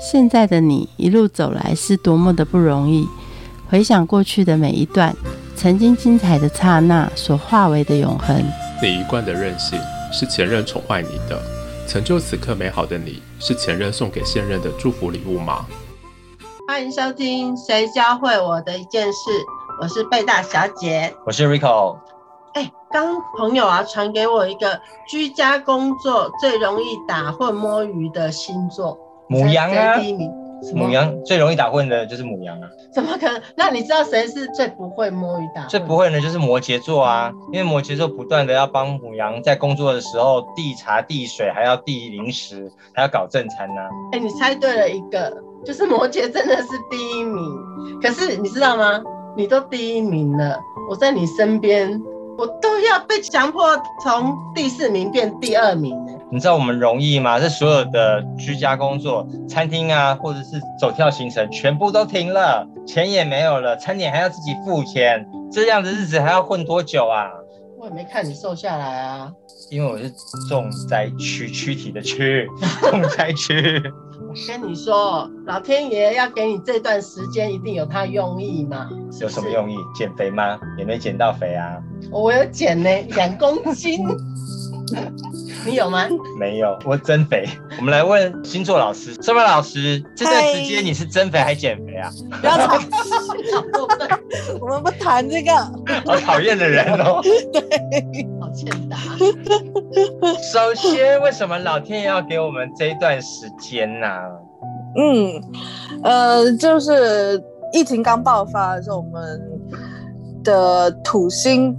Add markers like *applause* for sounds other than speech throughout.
现在的你一路走来是多么的不容易。回想过去的每一段，曾经精彩的刹那所化为的永恒。你一贯的任性是前任宠坏你的，成就此刻美好的你是前任送给现任的祝福礼物吗？欢迎收听《谁教会我的一件事》，我是贝大小姐，我是 Rico。哎，刚朋友啊传给我一个居家工作最容易打混摸鱼的星座，母羊啊，第一名。母羊最容易打混的就是母羊啊？怎么可能？那你知道谁是最不会摸鱼打？最不会的就是摩羯座啊，因为摩羯座不断的要帮母羊在工作的时候递茶递水，还要递零食，还要搞正餐呢。哎，你猜对了一个，就是摩羯真的是第一名。可是你知道吗？你都第一名了，我在你身边，我都要被强迫从第四名变第二名呢。你知道我们容易吗？这所有的居家工作、餐厅啊，或者是走跳行程，全部都停了，钱也没有了，餐点还要自己付钱，这样的日子还要混多久啊？我也没看你瘦下来啊。因为我是重灾区，躯体的区，*laughs* 重灾区。我跟你说，老天爷要给你这段时间，一定有他用意嘛？有什么用意？减肥吗？也没减到肥啊。我有减呢，两公斤。你有吗？没有，我增肥。我们来问星座老师，什么老师？这段时间你是增肥还减肥啊？不要吵，*laughs* 我们不谈这个。好讨厌的人哦。*laughs* 对，好欠打。首先，为什么老天爷要给我们这一段时间呢？嗯，呃，就是疫情刚爆发的时候，我们的土星。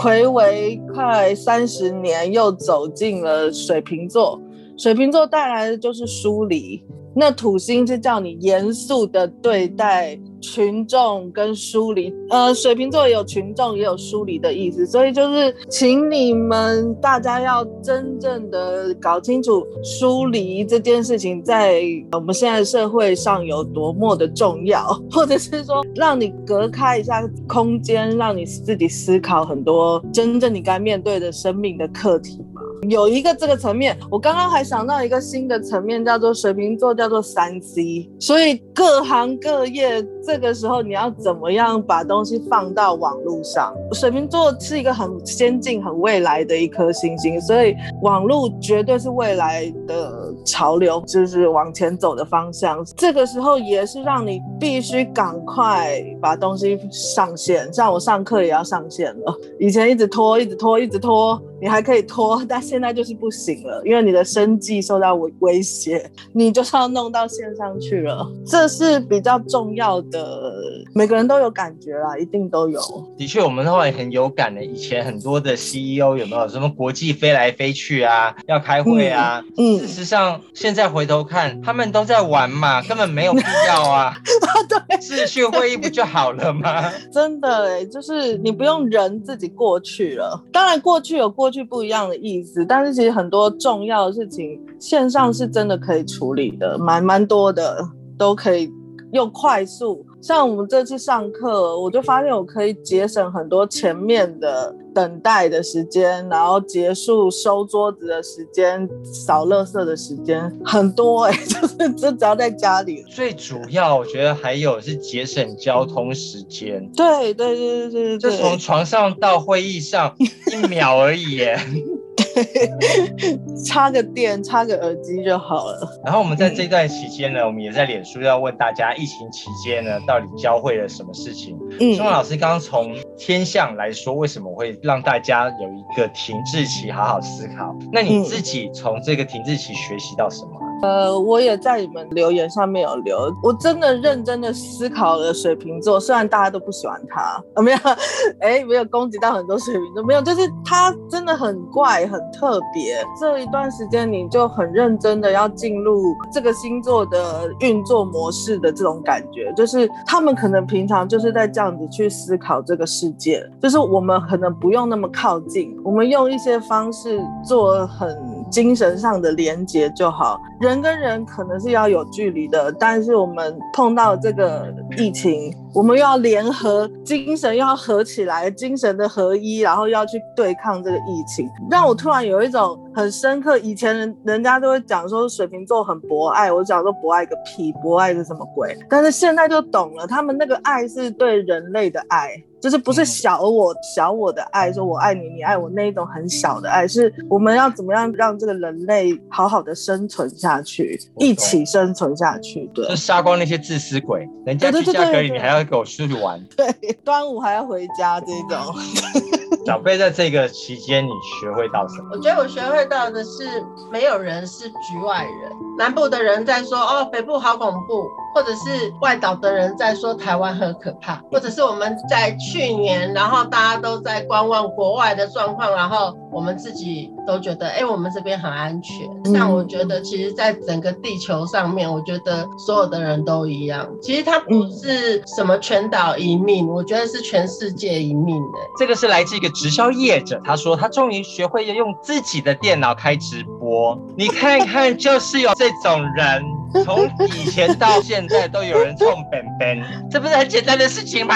魁为快三十年，又走进了水瓶座。水瓶座带来的就是疏离。那土星是叫你严肃的对待群众跟疏离，呃，水瓶座也有群众也有疏离的意思，所以就是请你们大家要真正的搞清楚疏离这件事情在我们现在社会上有多么的重要，或者是说让你隔开一下空间，让你自己思考很多真正你该面对的生命的课题。有一个这个层面，我刚刚还想到一个新的层面，叫做水瓶座，叫做三 C。所以各行各业这个时候，你要怎么样把东西放到网络上？水瓶座是一个很先进、很未来的一颗星星，所以网络绝对是未来的潮流，就是往前走的方向。这个时候也是让你必须赶快把东西上线，像我上课也要上线了，以前一直拖，一直拖，一直拖。你还可以拖，*laughs* 但现在就是不行了，因为你的生计受到威威胁，你就是要弄到线上去了，这是比较重要的。每个人都有感觉啦，一定都有。的确，我们的话也很有感的。以前很多的 CEO 有没有什么国际飞来飞去啊，要开会啊？嗯，事实上现在回头看，他们都在玩嘛，根本没有必要啊。*laughs* 对，视讯会议不就好了吗？*laughs* 真的哎，就是你不用人自己过去了。当然，过去有过。去不一样的意思，但是其实很多重要的事情线上是真的可以处理的，蛮蛮多的，都可以又快速。像我们这次上课，我就发现我可以节省很多前面的等待的时间，然后结束收桌子的时间、扫垃圾的时间很多哎，*laughs* 就是就只要在家里。最主要我觉得还有是节省交通时间。对对对对对对，就从床上到会议上一秒而已耶。*laughs* *laughs* 插个电，插个耳机就好了。然后我们在这段期间呢，我们也在脸书要问大家，疫情期间呢，到底教会了什么事情？嗯，钟老师刚刚从天象来说，为什么会让大家有一个停滞期，好好思考？那你自己从这个停滞期学习到什么？呃，我也在你们留言上面有留，我真的认真的思考了水瓶座，虽然大家都不喜欢他，没有，*laughs* 哎，没有攻击到很多水瓶座，没有，就是他真的很怪，很特别。这一段时间你就很认真的要进入这个星座的运作模式的这种感觉，就是他们可能平常就是在这样子去思考这个世界，就是我们可能不用那么靠近，我们用一些方式做很精神上的连接就好。人跟人可能是要有距离的，但是我们碰到这个疫情，我们又要联合精神，又要合起来，精神的合一，然后要去对抗这个疫情，让我突然有一种很深刻。以前人人家都会讲说水瓶座很博爱，我讲说博爱个屁，博爱是什么鬼？但是现在就懂了，他们那个爱是对人类的爱。就是不是小我小我的爱，说我爱你，你爱我那一种很小的爱，是我们要怎么样让这个人类好好的生存下去，一起生存下去。对，就杀光那些自私鬼，人家居家隔离，你还要跟我出去玩。*laughs* 对，端午还要回家这种。*laughs* 小贝在这个期间，你学会到什么？我觉得我学会到的是，没有人是局外人。南部的人在说哦，北部好恐怖，或者是外岛的人在说台湾很可怕，或者是我们在去年，然后大家都在观望国外的状况，然后我们自己都觉得，哎，我们这边很安全。像我觉得，其实，在整个地球上面，我觉得所有的人都一样。其实它不是什么全岛一命，我觉得是全世界一命的。这个是来自一个直销业者，他说他终于学会用自己的电脑开直播。你看看，就是有。这种人 *laughs* 从以前到现在都有人冲本本，这不是很简单的事情吗？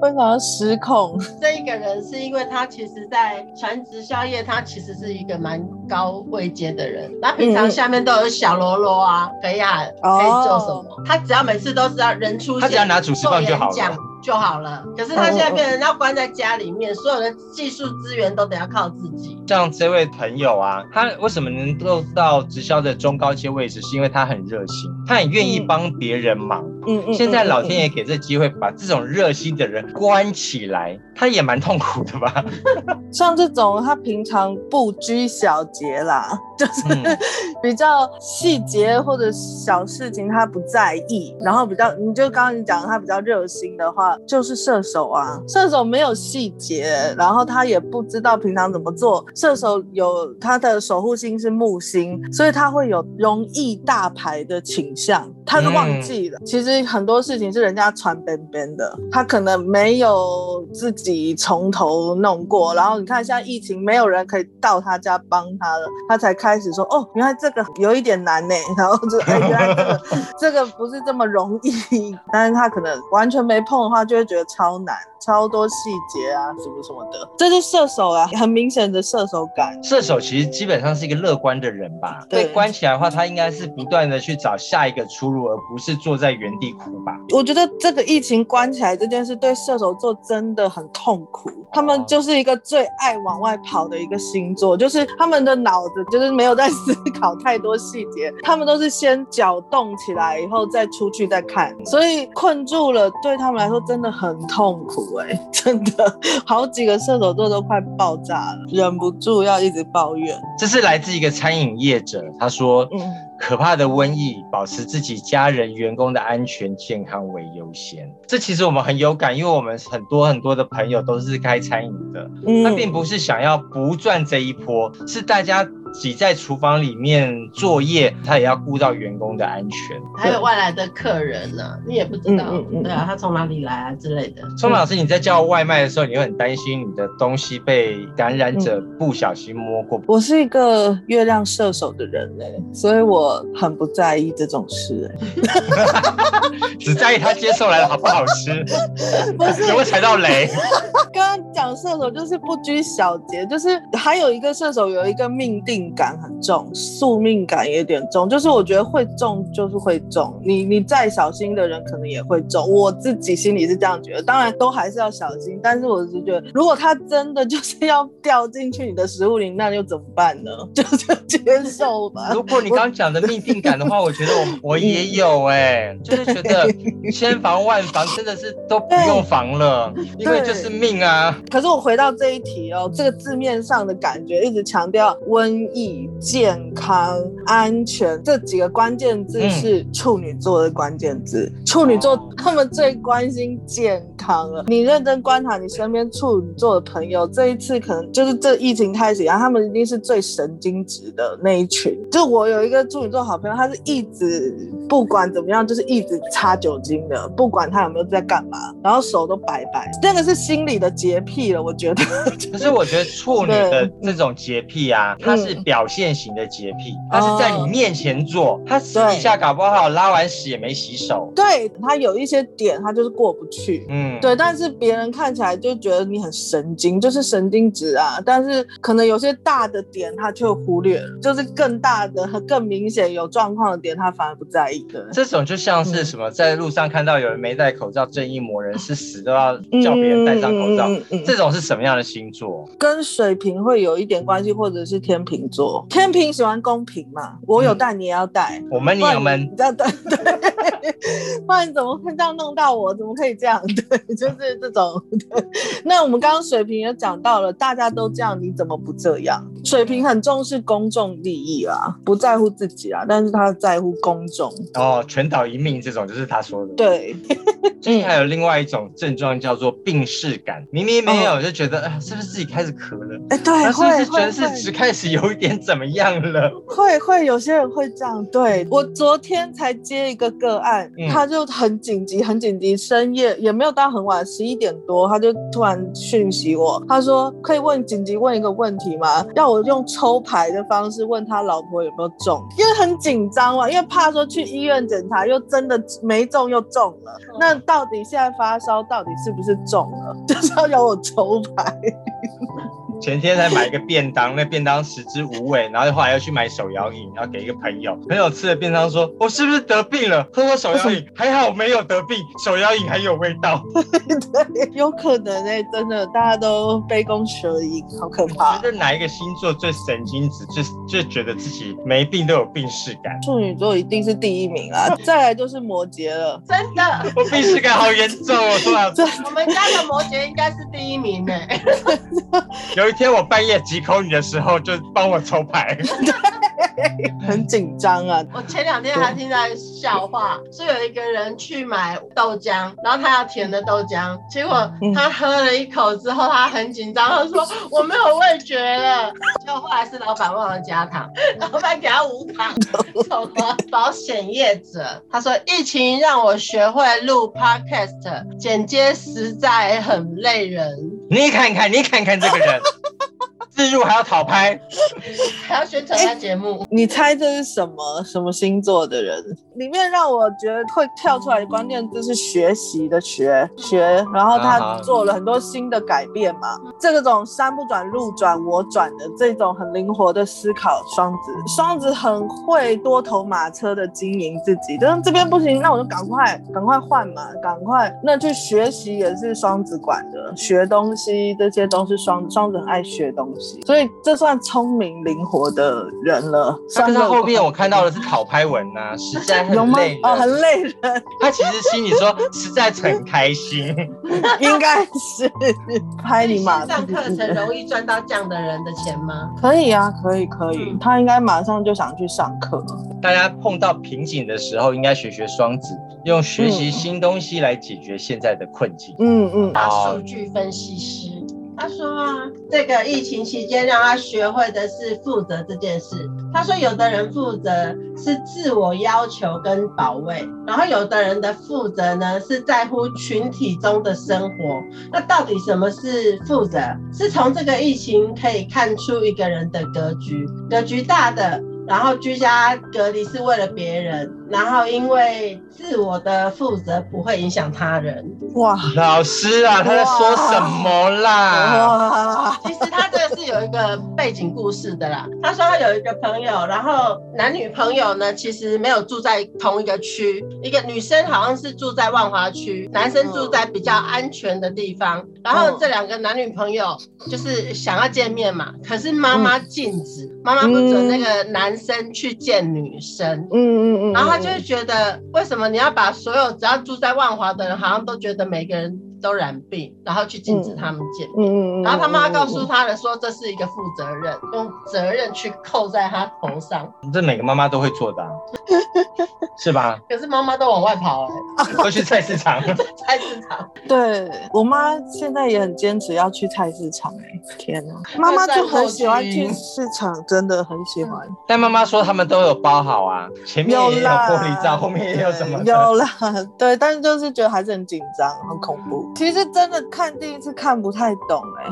为什么失控？这一个人是因为他其实，在传直销业，他其实是一个蛮高位阶的人。那平常下面都有小喽啰啊，可以啊，可以做什么？他只要每次都是要人出现，他只要拿主持棒就好了。就好了。可是他现在变成要关在家里面，所有的技术资源都得要靠自己。像这位朋友啊，他为什么能够到直销的中高阶位置？是因为他很热心，他很愿意帮别人忙。嗯嗯。现在老天爷给这机会，把这种热心的人关起来，他也蛮痛苦的吧？*laughs* 像这种他平常不拘小节啦，就是 *laughs* 比较细节或者小事情他不在意，然后比较你就刚刚你讲他比较热心的话。就是射手啊，射手没有细节，然后他也不知道平常怎么做。射手有他的守护星是木星，所以他会有容易大牌的倾向。他是忘记了，其实很多事情是人家传边边的，他可能没有自己从头弄过。然后你看现在疫情，没有人可以到他家帮他了，他才开始说：“哦，原来这个有一点难呢。*laughs* ”然后就哎，原来这个 *laughs* 这个不是这么容易。*laughs* 但是他可能完全没碰的话。就会觉得超难。超多细节啊，什么什么的，这是射手啊，很明显的射手感。射手其实基本上是一个乐观的人吧？被关起来的话，他应该是不断的去找下一个出路，而不是坐在原地哭吧？我觉得这个疫情关起来这件事对射手座真的很痛苦。他们就是一个最爱往外跑的一个星座，就是他们的脑子就是没有在思考太多细节，*laughs* 他们都是先搅动起来以后再出去再看，所以困住了对他们来说真的很痛苦。哎，*laughs* 真的好几个射手座都快爆炸了，忍不住要一直抱怨。这是来自一个餐饮业者，他说：“嗯，可怕的瘟疫，保持自己家人员工的安全健康为优先。”这其实我们很有感，因为我们很多很多的朋友都是开餐饮的，他并不是想要不赚这一波，是大家。挤在厨房里面作业，他也要顾到员工的安全。还有外来的客人呢，你也不知道，对啊，他从哪里来啊之类的。聪老师，你在叫外卖的时候，你会很担心你的东西被感染者不小心摸过？我是一个月亮射手的人嘞，所以我很不在意这种事，*laughs* *laughs* 只在意他接受来的好不好吃，*laughs* 不是有没有踩到雷？刚刚讲射手就是不拘小节，就是还有一个射手有一个命定。感很重，宿命感也有点重，就是我觉得会中就是会中，你你再小心的人可能也会中，我自己心里是这样觉得，当然都还是要小心，但是我是觉得，如果他真的就是要掉进去你的食物里，那又怎么办呢？*laughs* 就是接受吧。如果你刚讲的命定感的话，我觉得我 *laughs* 我也有哎，就是觉得千防万防真的是都不用防了，因为就是命啊。可是我回到这一题哦，这个字面上的感觉一直强调瘟。疫、健康、安全这几个关键字是处女座的关键字。处女座他们最关心健康了。你认真观察你身边处女座的朋友，这一次可能就是这疫情开始，然后他们一定是最神经质的那一群。就我有一个处女座好朋友，他是一直不管怎么样，就是一直擦酒精的，不管他有没有在干嘛，然后手都白白，那个是心理的洁癖了。我觉得。*laughs* 可是我觉得处女的这种洁癖啊，它是。表现型的洁癖，他是在你面前做，他私底下搞不好拉完屎也没洗手。对他有一些点，他就是过不去。嗯，对，但是别人看起来就觉得你很神经，就是神经质啊。但是可能有些大的点他却忽略了，就是更大的和更明显有状况的点，他反而不在意的。这种就像是什么，在路上看到有人没戴口罩，正义魔人是死都要叫别人戴上口罩。这种是什么样的星座？跟水瓶会有一点关系，或者是天秤座。天平喜欢公平嘛？我有带，你也要带。我们你们这样对对。不然怎么会这样弄到我？怎么可以这样？*laughs* 对，就是这种。对 *laughs* 那我们刚刚水平也讲到了，大家都这样，你怎么不这样？水平很重视公众利益啊，不在乎自己啊，但是他在乎公众。哦，全岛一命这种就是他说的。对。*laughs* 最近还有另外一种症状叫做病逝感，明明没有就觉得，哎，是不是自己开始咳了？哎，对，会觉得是只开始有一点怎么样了？会会有些人会这样。对我昨天才接一个个案，他就很紧急，很紧急，深夜也没有到很晚，十一点多，他就突然讯息我，他说可以问紧急问一个问题吗？要我用抽牌的方式问他老婆有没有中，因为很紧张嘛，因为怕说去医院检查又真的没中又中了，那到底现在发烧到底是不是中了？*laughs* 就是要有我抽牌。前天才买一个便当，那便当食之无味，然后后来又去买手摇饮，然后给一个朋友。朋友吃了便当说：“我是不是得病了？喝我手摇饮，还好没有得病，手摇饮还有味道。*laughs* ”对，有可能哎，真的，大家都杯弓蛇影，好可怕。觉得哪一个星座最神经质，最就觉得自己没病都有病逝感？处女座一定是第一名啊，再来就是摩羯了。真的，*laughs* 我病逝感好严重哦，突然。我们家的摩羯应该是第一名呢。*laughs* 有。一天我半夜急口你的时候，就帮我抽牌，*laughs* 很紧张啊！我前两天还听到笑话，是有一个人去买豆浆，然后他要甜的豆浆，结果他喝了一口之后，他很紧张，他说我没有味觉了。结果后来是老板忘了加糖，*laughs* 老板给他无糖。什么保险业者他说疫情让我学会录 podcast，剪接实在很累人。你看看，你看看这个人。自入还要讨拍，还要宣传他节目。你猜这是什么什么星座的人？里面让我觉得会跳出来的关键就是学习的学学，然后他做了很多新的改变嘛。这种山不转路转我转的这种很灵活的思考，双子双子很会多头马车的经营自己。就是这边不行，那我就赶快赶快换嘛，赶快那去学习也是双子管的，学东西这些都是双双子很爱学东西。所以这算聪明灵活的人了。但是后面我看到的是讨拍文呐，实在很累哦，很累人。他其实心里说实在很开心，*laughs* 应该是拍你马上课程容易赚到这样的人的钱吗？可以啊，可以可以。他应该马上就想去上课。大家碰到瓶颈的时候，应该学学双子，用学习新东西来解决现在的困境。嗯嗯，大数据分析师。他说啊，这个疫情期间让他学会的是负责这件事。他说，有的人负责是自我要求跟保卫，然后有的人的负责呢是在乎群体中的生活。那到底什么是负责？是从这个疫情可以看出一个人的格局，格局大的。然后居家隔离是为了别人，然后因为自我的负责不会影响他人。哇，老师啊，他在说什么啦？哇，其实他这个是有一个背景故事的啦。他说他有一个朋友，然后男女朋友呢其实没有住在同一个区，一个女生好像是住在万华区，男生住在比较安全的地方。然后这两个男女朋友就是想要见面嘛，可是妈妈禁止，妈妈不准那个男。生去见女生，嗯嗯嗯，然后他就会觉得，为什么你要把所有只要住在万华的人，好像都觉得每个人。都染病，然后去禁止他们见面，然后他妈告诉他的说这是一个负责任，用责任去扣在他头上。这每个妈妈都会做的，*laughs* 是吧？可是妈妈都往外跑哎，*laughs* 都去菜市场。*laughs* 菜市场，对我妈现在也很坚持要去菜市场哎，天哪，妈妈就很喜欢去市场，真的很喜欢。但妈妈说他们都有包好啊，前面也有玻璃罩，后面也有什么？有啦，对，但是就是觉得还是很紧张，很恐怖。其实真的看第一次看不太懂哎，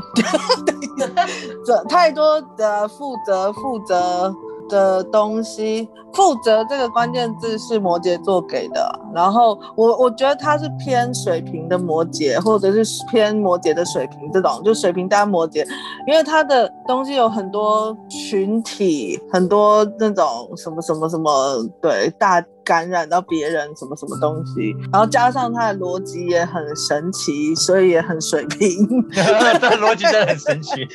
等 *laughs* 这太多的负责负责的东西，负责这个关键字是摩羯座给的。然后我我觉得他是偏水平的摩羯，或者是偏摩羯的水平这种，就水平加摩羯，因为他的东西有很多群体，很多那种什么什么什么，对大。感染到别人什么什么东西，然后加上他的逻辑也很神奇，所以也很水平。*laughs* *laughs* 这逻辑真的很神奇。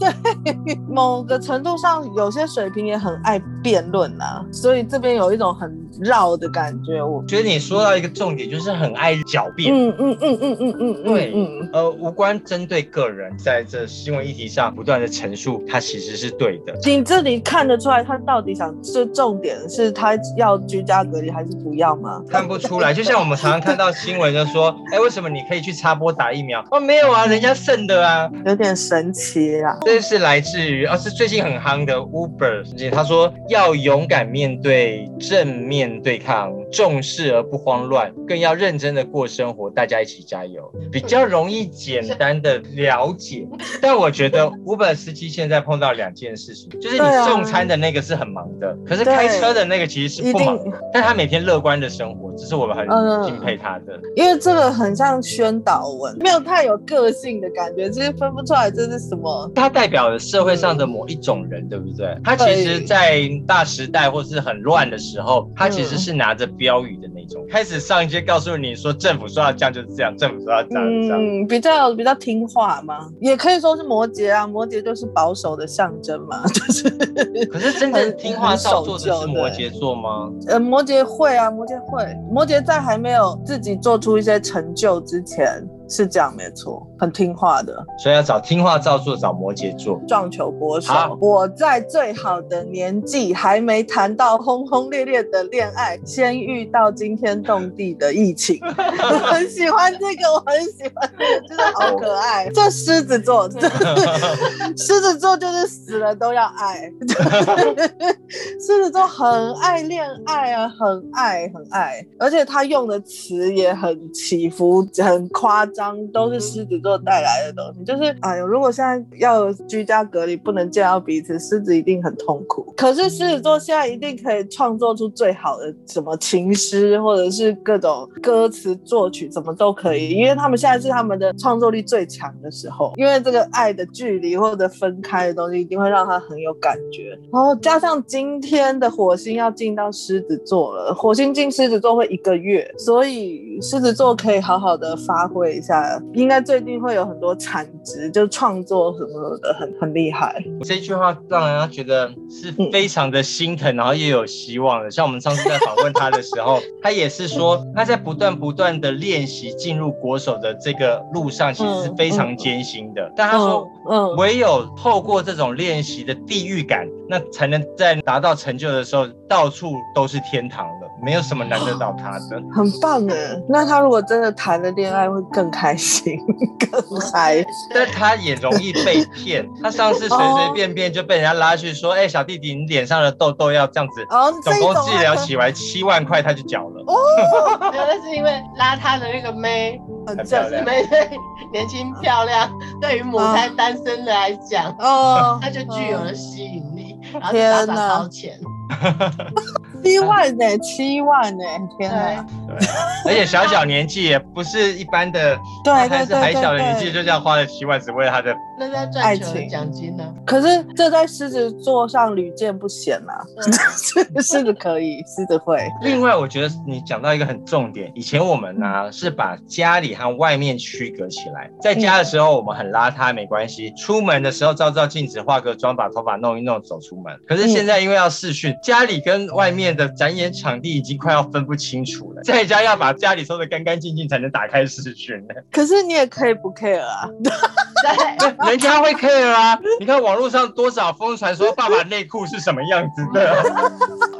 对，某个程度上，有些水平也很爱辩论呐，所以这边有一种很绕的感觉。我觉得你说到一个重点，就是很爱狡辩。嗯嗯嗯嗯嗯嗯，对，嗯呃，无关针对个人，在这新闻议题上不断的陈述，他其实是对的。你这里看得出来，他到底想这重点是他要居家隔。还是不要吗？看不出来，就像我们常常看到新闻，就说，哎，为什么你可以去插播打疫苗？哦，没有啊，人家剩的啊，有点神奇啊。这是来自于，哦，是最近很夯的 Uber，他说要勇敢面对，正面对抗，重视而不慌乱，更要认真的过生活，大家一起加油，比较容易简单的了解。*laughs* 但我觉得 Uber 司机现在碰到两件事情，就是你送餐的那个是很忙的，可是开车的那个其实是不忙，但。他每天乐观的生活，这是我们很敬佩他的。因为这个很像宣导文，没有太有个性的感觉，就是分不出来这是什么。他代表了社会上的某一种人，对不对？他其实，在大时代或是很乱的时候，他其实是拿着标语的那种，开始上街告诉你说，政府说要这样就是这样，政府说要这样这样。嗯，比较比较听话嘛，也可以说是摩羯啊，摩羯就是保守的象征嘛，*laughs* 就是。可是真正听话照做的是摩羯座吗？呃，摩羯。会啊，摩羯会。摩羯在还没有自己做出一些成就之前。是这样，没错，很听话的，所以要找听话照做，找摩羯座撞球国手。我在最好的年纪还没谈到轰轰烈烈的恋爱，先遇到惊天动地的疫情。*laughs* 我很喜欢这个，我很喜欢，真的好可爱。这狮子座，*laughs* 狮子座就是死了都要爱。*laughs* 狮子座很爱恋爱啊，很爱很爱，而且他用的词也很起伏，很夸。都是狮子座带来的东西，就是哎呦，如果现在要居家隔离，不能见到彼此，狮子一定很痛苦。可是狮子座现在一定可以创作出最好的什么情诗，或者是各种歌词作曲，什么都可以，因为他们现在是他们的创作力最强的时候。因为这个爱的距离或者分开的东西，一定会让他很有感觉。然后加上今天的火星要进到狮子座了，火星进狮子座会一个月，所以狮子座可以好好的发挥。应该最近会有很多产值，就创作什么的，很很厉害。这句话让人家觉得是非常的心疼，然后又有希望的。像我们上次在访问他的时候，*laughs* 他也是说他在不断不断的练习进入国手的这个路上，其实是非常艰辛的。但他说，嗯，唯有透过这种练习的地狱感，那才能在达到成就的时候，到处都是天堂了。没有什么难得到他的，*laughs* 很棒哎。那他如果真的谈了恋爱，会更开心、*laughs* 更嗨。但他也容易被骗。他上次随随便便就被人家拉去说：“哎，小弟弟，你脸上的痘痘要这样子，总共治疗起来七万块，他就缴了。”哦，那是因为拉他的那个妹很漂亮，妹年轻漂亮，对于母胎单身的来讲，哦，他就具有了吸引力，然后大大掏钱。*laughs* 七万呢？七万呢？天哪！而且小小年纪也不是一般的，对，还是还小的年纪就这样花了七万，只为了他的那在赚钱奖金呢？可是这在狮子座上屡见不鲜呐。狮子可以，*laughs* 狮子会。另外，我觉得你讲到一个很重点，以前我们呢是把家里和外面区隔起来，在家的时候我们很邋遢没关系，出门的时候照照镜子，化个妆，把头发弄一弄走出门。可是现在因为要视讯，家里跟外面的展演场地已经快要分不清楚了，在家要把家里收的干干净净才能打开视讯。可是你也可以不 care 啊，对，*laughs* 人家会 care 啊。你看网络上多少疯传说爸爸内裤是什么样子的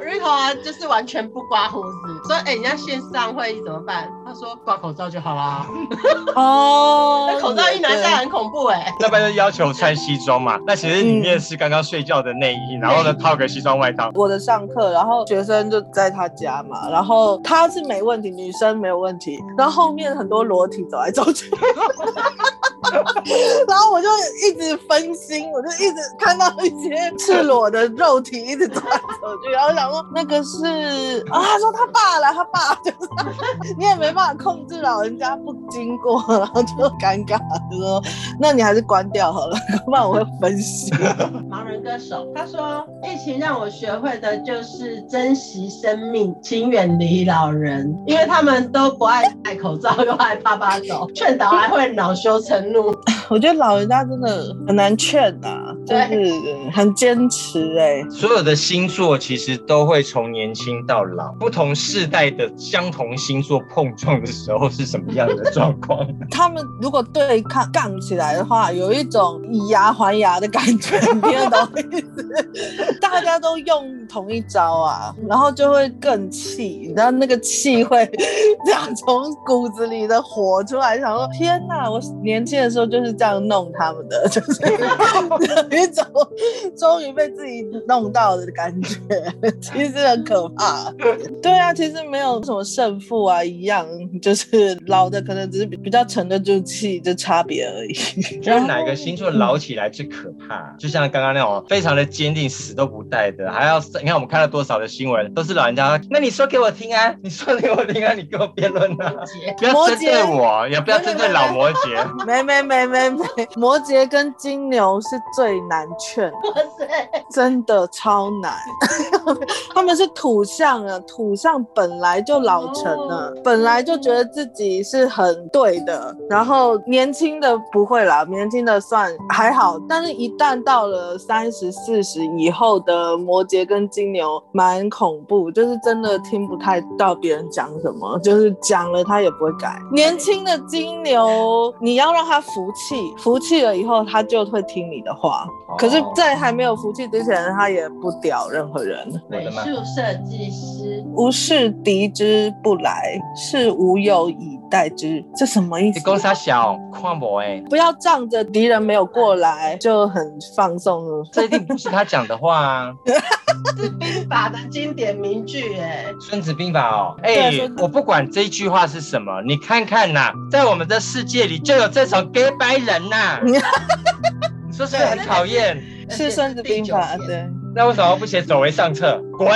，Rico 啊，就是完全不刮胡子，说哎，人家线上会议怎么办？他说挂口罩就好啦。*laughs* 哦，那口罩一拿下很恐怖哎。那边就要求穿西装嘛，那其实里面是刚刚睡觉的内衣，然后呢套个西装外套。我的上课，然后学学生就在他家嘛，然后他是没问题，女生没有问题，然后后面很多裸体走来走去。*laughs* 然后我就一直分心，我就一直看到一些赤裸的肉体一直走来走去，然后想说那个是啊，他说他爸了，他爸就是你也没办法控制老人家不经过，然后就尴尬，就说那你还是关掉好了，*laughs* 不然我会分心。盲人歌手他说，疫情让我学会的就是珍惜生命，请远离老人，因为他们都不爱戴口罩，又爱啪啪走，*laughs* 劝导还会恼羞成怒。*laughs* 我觉得老人家真的很难劝啊、就是很坚持哎、所有的星座其实都会从年轻到老，不同世代的相同星座碰撞的时候是什么样的状况？*laughs* 他们如果对抗杠起来的话，有一种以牙还牙的感觉，你听得懂意思？大家都用同一招啊，然后就会更气，你知道那个气会 *laughs* 这样从骨子里的火出来，想说天哪，我年轻的时候就是这样弄他们的，就是 *laughs* 有一种终于被自己弄到的感觉，其实很可怕。对啊，其实没有什么胜负啊，一样，就是老的可能只是比比较沉得住气，就差别而已。*laughs* 就是哪个星座老起来最可怕？就像刚刚那种非常的坚定、死都不带的，还要你看我们看了多少的新闻，都是老人家。那你说给我听啊，*laughs* 你说给我听啊，你跟我辩论啊，不要针对我，也不要针对老摩羯。没没没没没，摩羯跟金牛是最难劝，哇塞，真的超难。*laughs* 他们是土象啊，土象本来就老成了，本来就觉得自己是很对的，然后年轻的不会啦，年轻的算还好，但是一旦到了三十四十以后的摩羯跟金牛，蛮恐怖，就是真的听不太到别人讲什么，*laughs* 就是讲了他也不会改。年轻的金牛，你要让他服气，服气了以后，他就会听你的话。可是，在还没有服气之前，他也不屌任何人。美术设计师，无事敌之不来，是无有以待之。这什么意思？你公司小看我哎，不要仗着敌人没有过来就很放松。*laughs* 这一定不是他讲的话啊。*laughs* 是兵法的经典名句哎，孙子兵法哦，哎、我不管这句话是什么，你看看呐、在我们的世界里就有这种 gay 白人呐、*laughs* 你说是不是很讨厌？是《孙子兵法》对，那为什么不写走为上策？滚！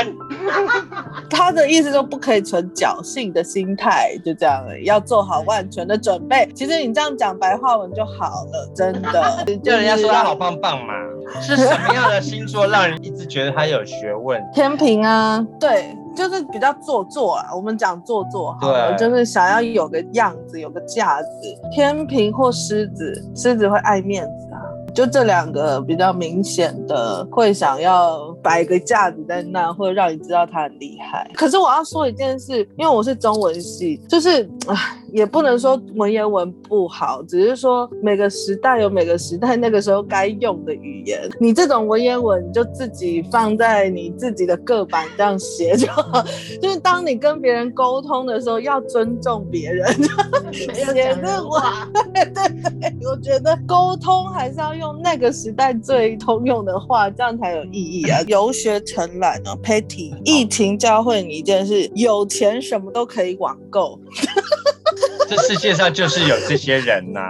*laughs* 他的意思就不可以存侥幸的心态，就这样要做好万全的准备。其实你这样讲白话文就好了，真的。*laughs* 就人家说他好棒棒嘛，是什么样的星座让人一直觉得他有学问？*laughs* 天平啊，对，就是比较做作啊。我们讲做作好了，对就是想要有个样子，有个架子。天平或狮子，狮子会爱面子啊。就这两个比较明显的，会想要摆个架子在那，会让你知道他很厉害。可是我要说一件事，因为我是中文系，就是唉，也不能说文言文不好，只是说每个时代有每个时代那个时候该用的语言。你这种文言文，你就自己放在你自己的个板这样写就好。*laughs* 就是当你跟别人沟通的时候，要尊重别人。*laughs* 没有讲人话，*laughs* 对我觉得沟通还是要用那个时代最通用的话，这样才有意义啊。游学承揽哦，Patty，疫情教会你一件事：有钱什么都可以网购。这世界上就是有这些人呐、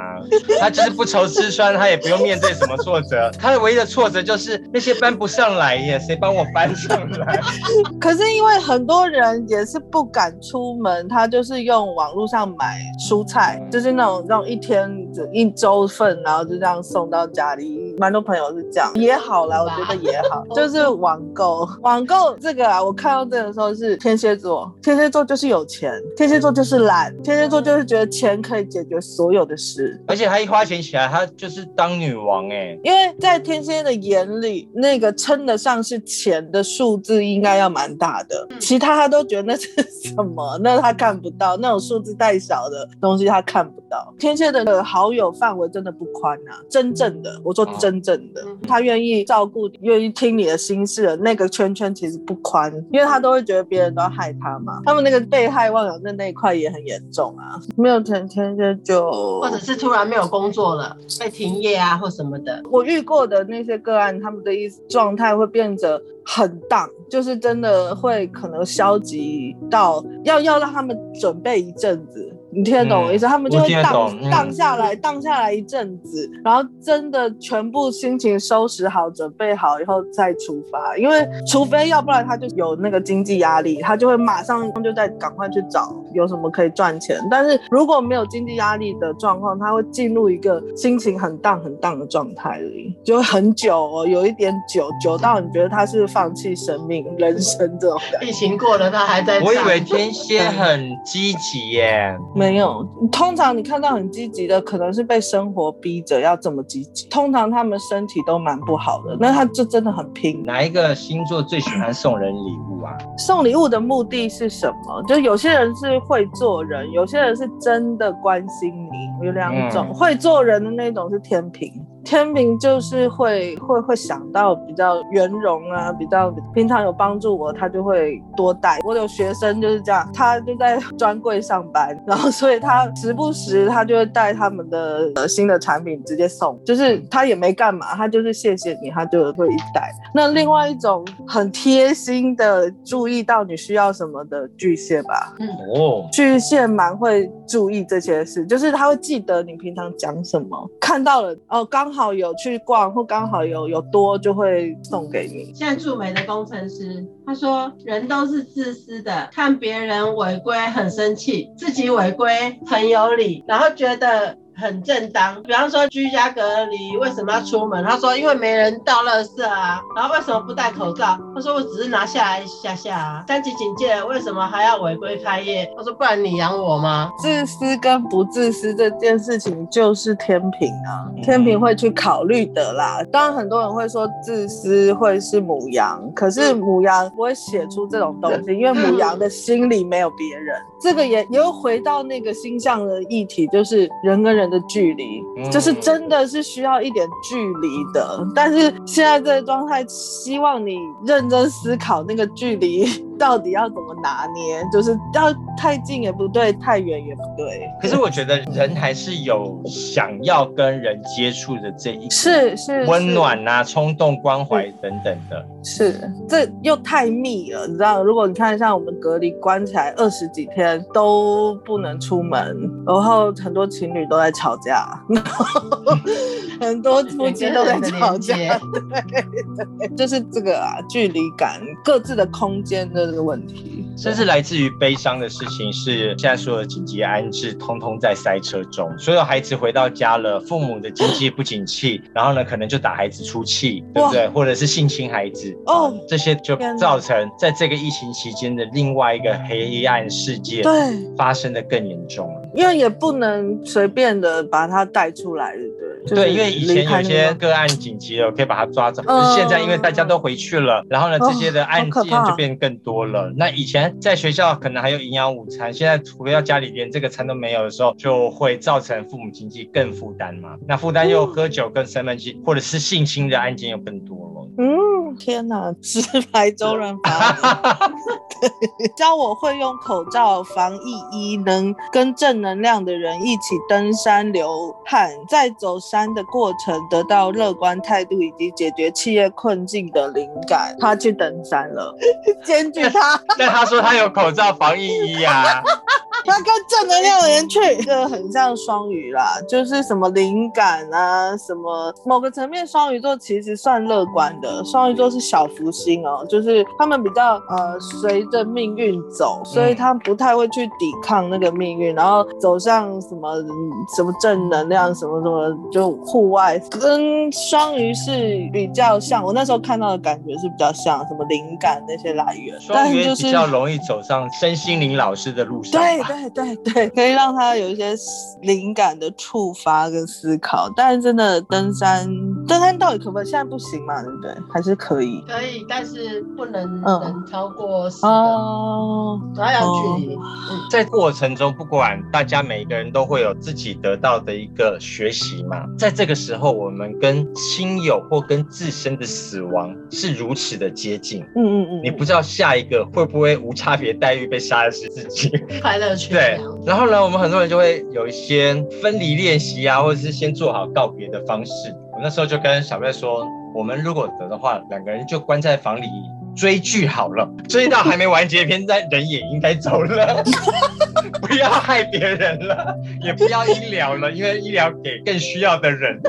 他就是不愁吃穿，他也不用面对什么挫折，他的唯一的挫折就是那些搬不上来耶，谁帮我搬上来？*laughs* 可是因为很多人也是不敢出门，他就是用网络上买蔬菜，就是那种那种一天一周份，然后就这样送到家里。蛮多朋友是这样，也好啦，我觉得也好，就是网购。网购这个啊，我看到这个的时候是天蝎座，天蝎座就是有钱，天蝎座就是懒，天蝎座就是觉得钱可以解决所有的事。而且他一花钱起来，他就是当女王哎。因为在天蝎的眼里，那个称得上是钱的数字应该要蛮大的，其他他都觉得那是什么，那他看不到，那种数字太小的东西他看不到。天蝎的好友范围真的不宽啊，真正的，我说真正的，他愿意照顾、愿意听你的心事的那个圈圈其实不宽，因为他都会觉得别人都要害他嘛，他们那个被害妄想症那一块也很严重啊，没有成天就就或者是突然没有工作了，被停业啊或什么的，我遇过的那些个案，他们的意思状态会变得很荡，就是真的会可能消极到要要让他们准备一阵子，你听得懂我意思？他们就会荡嗯荡下来，荡下来一阵子，然后真的全部心情收拾好、准备好以后再出发。因为除非要不然他就有那个经济压力，他就会马上就在赶快去找有什么可以赚钱。但是如果没有经济压力的状况，他会进入一个心情很荡很荡的状态里，就会很久哦，有一点久，久到你觉得他是放弃生命、人生这种。疫情过了，他还在。我以为天蝎很积极耶，没有。通常你看到很积极的，可能是被生活逼着要这么积极。通常他们身体都蛮不好的，那他就真的很拼。哪一个星座最喜欢送人礼物啊？送礼物的目的是什么？就有些人是会做人，有些人是真的关心你，有两种。嗯会做人的那种是天平。天平就是会会会想到比较圆融啊，比较平常有帮助我，他就会多带。我有学生就是这样，他就在专柜上班，然后所以他时不时他就会带他们的、呃、新的产品直接送，就是他也没干嘛，他就是谢谢你，他就会一带。那另外一种很贴心的注意到你需要什么的巨蟹吧，哦，巨蟹蛮会注意这些事，就是他会记得你平常讲什么，看到了哦，刚好有去逛或刚好有有多就会送给你。现在驻美的工程师他说，人都是自私的，看别人违规很生气，自己违规很有理，然后觉得。很正当，比方说居家隔离为什么要出门？他说因为没人倒垃圾啊。然后为什么不戴口罩？他说我只是拿下来一下下啊。三级警戒为什么还要违规开业？他说不然你养我吗？自私跟不自私这件事情就是天平啊，天平会去考虑的啦。当然很多人会说自私会是母羊，可是母羊不会写出这种东西，因为母羊的心里没有别人。这个也又回到那个星象的议题，就是人跟人的距离，就是真的是需要一点距离的。但是现在这个状态，希望你认真思考那个距离到底要怎么拿捏，就是要太近也不对，太远也不对。可是我觉得人还是有想要跟人接触的这一是是温暖啊、冲动、关怀等等的。是，这又太密了，你知道？如果你看像我们隔离关起来二十几天都不能出门，然后很多情侣都在吵架，*laughs* 很多夫妻都在吵架，*laughs* *laughs* 对，就是这个啊，距离感、各自的空间的这个问题，甚至来自于悲伤的事情是，现在所有的紧急安置通通在塞车中，所有孩子回到家了，父母的经济不景气，然后呢，可能就打孩子出气，对不对？或者是性侵孩子。哦，这些就造成在这个疫情期间的另外一个黑暗事件，对，发生的更严重了。因为也不能随便的把它带出来，对不对？对，因为以前有些个案紧急了，可以把他抓走。现在因为大家都回去了，然后呢，这些的案件就变更多了。那以前在学校可能还有营养午餐，现在除了到家里连这个餐都没有的时候，就会造成父母经济更负担嘛。那负担又喝酒更身份证或者是性侵的案件又更多了。嗯，天哪，直白周润发，教我会用口罩、防疫衣，能跟正能量的人一起登山流汗，在走山的过程得到乐观态度以及解决企业困境的灵感。他去登山了，*laughs* 检举他。但他说他有口罩、防疫衣啊。*laughs* 他跟正能量的人去，这个很像双鱼啦，*laughs* 就是什么灵感啊，什么某个层面，双鱼座其实算乐观的。双鱼座是小福星哦，就是他们比较呃随着命运走，所以他不太会去抵抗那个命运，然后走向什么什么正能量，什么什么就户外，跟双鱼是比较像。我那时候看到的感觉是比较像什么灵感那些来源，双鱼比较容易走上身心灵老师的路上。对。对对对，*laughs* 可以让他有一些灵感的触发跟思考。但是真的登山，登山到底可不可以？现在不行嘛，对不对？还是可以？可以，但是不能能超过十哦，个，还要距离。嗯，在过程中，不管大家每一个人都会有自己得到的一个学习嘛。在这个时候，我们跟亲友或跟自身的死亡是如此的接近。嗯嗯嗯，你不知道下一个会不会无差别待遇被杀的是自己。快乐去。对，然后呢，我们很多人就会有一些分离练习啊，或者是先做好告别的方式。我那时候就跟小贝说，我们如果得的话，两个人就关在房里追剧好了，追到还没完结篇，但人也应该走了，不 *laughs* 不要害别人了，也不要医疗了，因为医疗给更需要的人。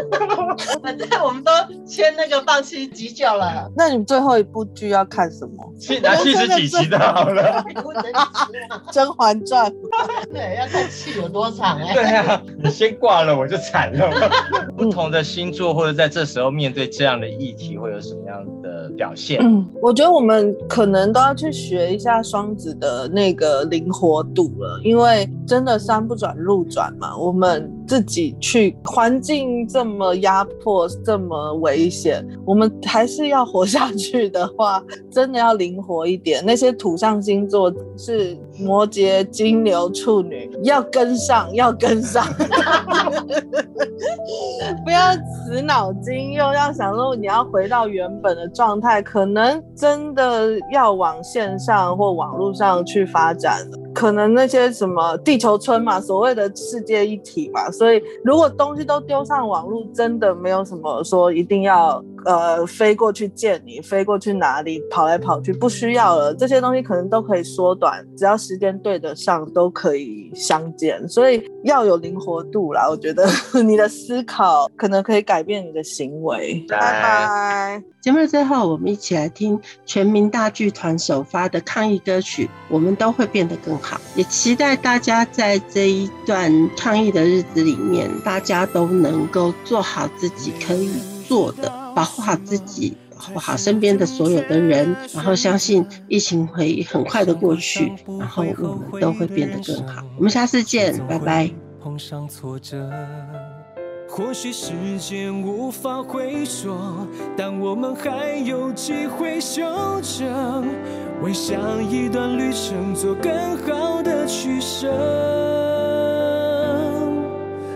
反正我们都签那个放弃急救了。那你们最后一部剧要看什么？七拿七十几集的好了，《甄嬛传》。对，要看戏有多长哎。对啊，你先挂了我就惨了。*laughs* 不同的星座或者在这时候面对这样的议题，会有什么样的表现？嗯，我觉得我们可能都要去学一下双子的那个灵活度了，因为真的山不转路转嘛，我们。自己去，环境这么压迫，这么危险，我们还是要活下去的话，真的要灵活一点。那些土象星座是摩羯、金牛、处女，要跟上，*laughs* 要跟上，不要死脑筋，又要想说你要回到原本的状态，可能真的要往线上或网络上去发展了。可能那些什么地球村嘛，所谓的世界一体嘛，所以如果东西都丢上网络，真的没有什么说一定要。呃，飞过去见你，飞过去哪里，跑来跑去，不需要了。这些东西可能都可以缩短，只要时间对得上，都可以相见。所以要有灵活度啦，我觉得 *laughs* 你的思考可能可以改变你的行为。拜拜。节目的最后，我们一起来听全民大剧团首发的抗议歌曲，我们都会变得更好。也期待大家在这一段抗议的日子里面，大家都能够做好自己可以做的。保护好自己，保护好身边的所有的人，然后相信疫情会很快的过去，然后我们都会变得更好。我们下次见，拜拜。碰上挫折，或许时间无法回说，但我们还有机会修正，为下一段旅程做更好的取舍。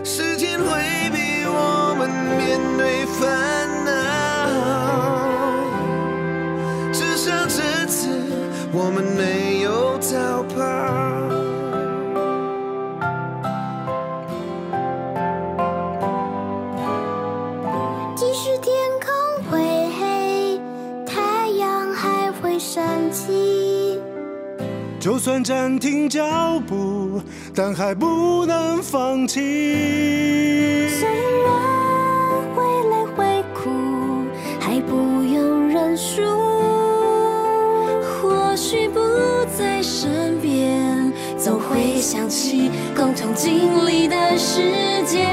时间会逼我们面对烦我们没有逃跑。即使天空会黑，太阳还会升起。就算暂停脚步，但还不能放弃。虽然想起共同经历的时间，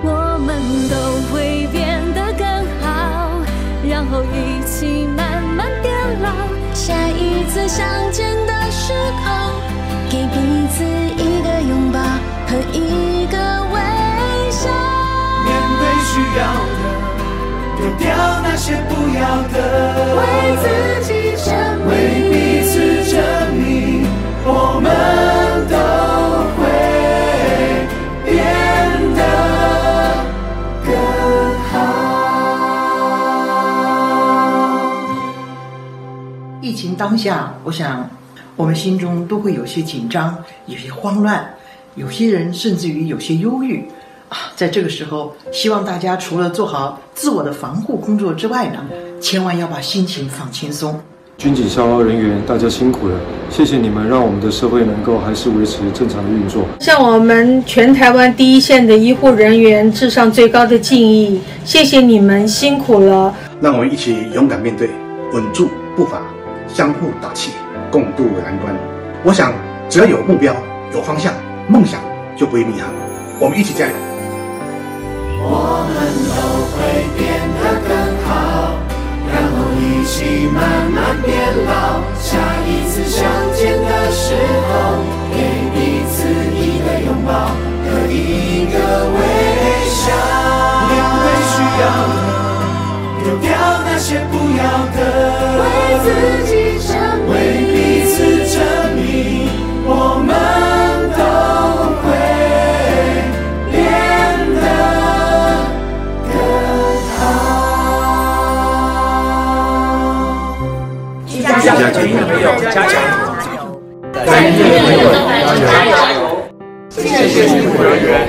我们都会变得更好，然后一起慢慢变老。下一次相见的时候，给彼此一个拥抱和一个微笑。面对需要的，丢掉那些不要的，为自己证明，疫情当下，我想我们心中都会有些紧张，有些慌乱，有些人甚至于有些忧郁啊。在这个时候，希望大家除了做好自我的防护工作之外呢，千万要把心情放轻松。军警消防人员，大家辛苦了，谢谢你们，让我们的社会能够还是维持正常的运作。向我们全台湾第一线的医护人员致上最高的敬意，谢谢你们辛苦了。让我们一起勇敢面对，稳住步伐，相互打气，共度难关。我想，只要有目标、有方向、梦想，就不会迷航。我们一起加油。我们都会变起慢慢变老，下一次相见的时候，给彼此一个拥抱和一个微笑。面对需要，丢掉那些不要的，加油！谢谢医护，人员。